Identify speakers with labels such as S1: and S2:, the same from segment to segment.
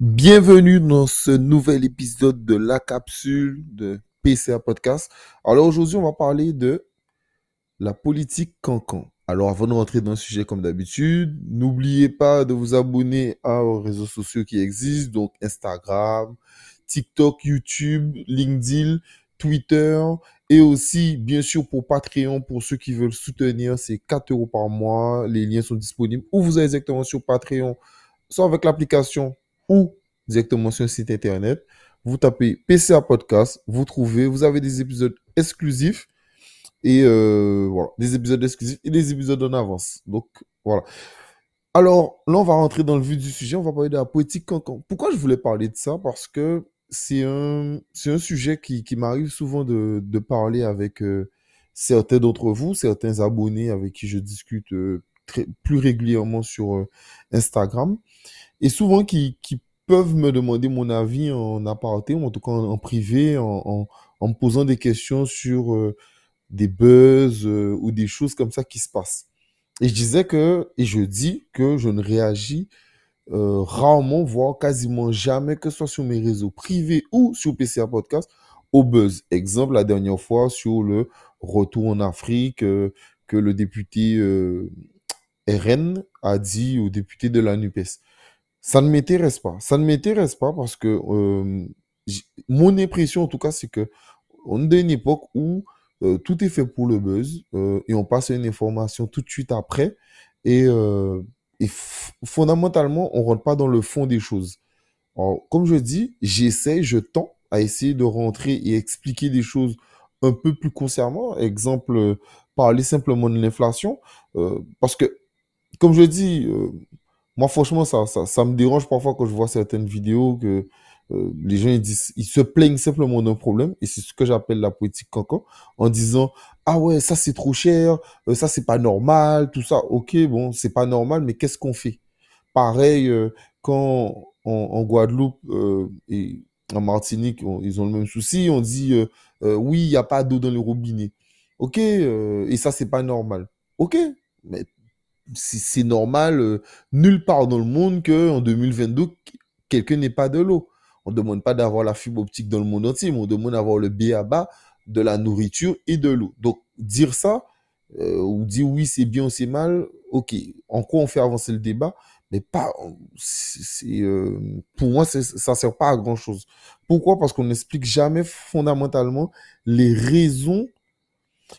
S1: Bienvenue dans ce nouvel épisode de la capsule de PCA Podcast. Alors aujourd'hui, on va parler de la politique cancan. Alors avant de rentrer dans le sujet comme d'habitude, n'oubliez pas de vous abonner aux réseaux sociaux qui existent, donc Instagram, TikTok, YouTube, LinkedIn, Twitter et aussi, bien sûr, pour Patreon, pour ceux qui veulent soutenir, c'est 4 euros par mois. Les liens sont disponibles où vous allez exactement sur Patreon, soit avec l'application directement sur le site internet. Vous tapez PCA Podcast, vous trouvez, vous avez des épisodes exclusifs et euh, voilà, des épisodes exclusifs et des épisodes en avance. Donc voilà. Alors là, on va rentrer dans le vif du sujet. On va parler de la poétique cancan. Pourquoi je voulais parler de ça? Parce que c'est un, un sujet qui, m'arrive souvent de, de parler avec euh, certains d'entre vous, certains abonnés avec qui je discute euh, plus régulièrement sur Instagram. Et souvent qui, peuvent me demander mon avis en aparté, ou en tout cas en, privé, en, me posant des questions sur euh, des buzz euh, ou des choses comme ça qui se passent. Et je disais que, et je dis que je ne réagis euh, rarement, voire quasiment jamais, que ce soit sur mes réseaux privés ou sur PCA Podcast, au buzz. Exemple, la dernière fois sur le retour en Afrique que le député RN a dit au député de la NUPES. Ça ne m'intéresse pas. Ça ne m'intéresse pas parce que euh, mon impression, en tout cas, c'est que on est une époque où euh, tout est fait pour le buzz euh, et on passe à une information tout de suite après et, fondamentalement, on rentre pas dans le fond des choses. Comme je dis, j'essaie, je tends à essayer de rentrer et expliquer des choses un peu plus concernant. Exemple, parler simplement de l'inflation. parce que, comme je dis, moi, franchement, ça, ça, ça, me dérange parfois quand je vois certaines vidéos que euh, les gens ils disent, ils se plaignent simplement d'un problème, et c'est ce que j'appelle la politique cancan, en disant ah ouais, ça c'est trop cher, euh, ça c'est pas normal, tout ça. Ok, bon, c'est pas normal, mais qu'est-ce qu'on fait? Pareil, euh, quand en, Guadeloupe et en Martinique, ils ont le même souci, on dit oui, il n'y a pas d'eau dans les robinets. Ok, et ça c'est pas normal. Ok, mais c'est normal, euh, nulle part dans le monde qu'en 2022, quelqu'un n'ait pas de l'eau. On ne demande pas d'avoir la fibre optique dans le monde entier, mais on demande d'avoir le BABA, de la nourriture et de l'eau. Donc, dire ça, euh, ou dire oui, c'est bien ou c'est mal, ok. En quoi on fait avancer le débat, mais pas. Euh, pour moi, ça ne sert pas à grand chose. Pourquoi? Parce qu'on n'explique jamais fondamentalement les raisons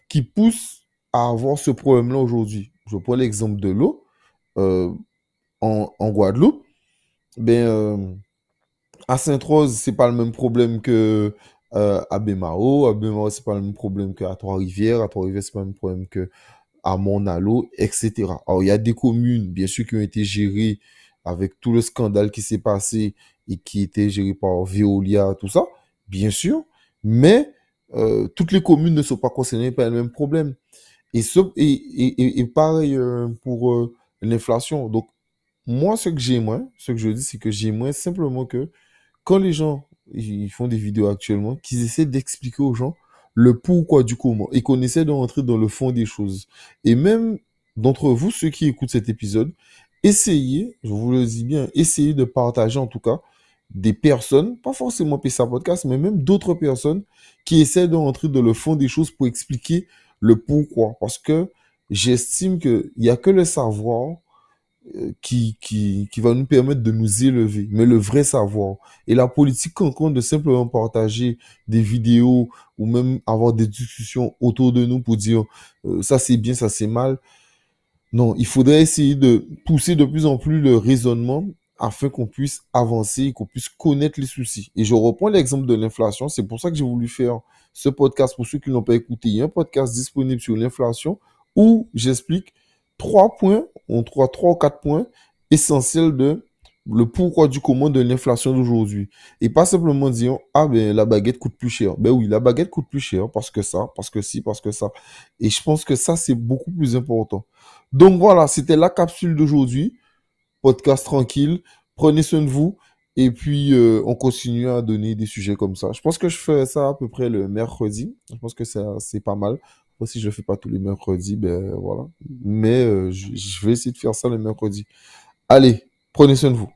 S1: qui poussent à avoir ce problème-là aujourd'hui je prends l'exemple de l'eau, euh, en, Guadeloupe, ben, euh, à Sainte-Rose, c'est pas le même problème que euh, à Bémao. À Bémao, c'est pas le même problème qu'à Trois-Rivières. À Trois-Rivières, c'est pas le même problème que à Monalo, etc. Alors, il y a des communes, bien sûr, qui ont été gérées avec tout le scandale qui s'est passé et qui étaient gérées par Veolia, tout ça, bien sûr. Mais toutes les communes ne sont pas concernées par le même problème. Et, ce, et, et, pareil euh, pour euh, l'inflation. Donc, moi, ce que j'ai moins, ce que je dis, c'est que j'ai moins simplement que quand les gens ils font des vidéos actuellement, qu'ils essaient d'expliquer aux gens le pourquoi du comment et qu'on essaie de rentrer dans le fond des choses. Et même d'entre vous, ceux qui écoutent cet épisode, essayez, je vous le dis bien, essayez de partager en tout cas des personnes, pas forcément PSA Podcast, mais même d'autres personnes qui essaient de rentrer dans le fond des choses pour expliquer le pourquoi. Parce que j'estime qu'il n'y a que le savoir euh, qui, qui, qui va nous permettre de nous élever, mais le vrai savoir. Et la politique, quand compte de simplement partager des vidéos ou même avoir des discussions autour de nous pour dire euh, ça c'est bien, ça c'est mal. Non, il faudrait essayer de pousser de plus en plus le raisonnement afin qu'on puisse avancer qu'on puisse connaître les soucis. Et je reprends l'exemple de l'inflation. C'est pour ça que j'ai voulu faire ce podcast pour ceux qui n'ont pas écouté. Il y a un podcast disponible sur l'inflation où j'explique trois points, on trois, trois ou quatre points essentiels de le pourquoi du comment de l'inflation d'aujourd'hui. Et pas simplement dire, ah ben la baguette coûte plus cher. Ben oui, la baguette coûte plus cher parce que ça, parce que si, parce que ça. Et je pense que ça, c'est beaucoup plus important. Donc voilà, c'était la capsule d'aujourd'hui podcast tranquille. Prenez soin de vous. Et puis, euh, on continue à donner des sujets comme ça. Je pense que je fais ça à peu près le mercredi. Je pense que c'est pas mal. si je fais pas tous les mercredis, ben voilà. Mais euh, je vais essayer de faire ça le mercredi. Allez, prenez soin de vous.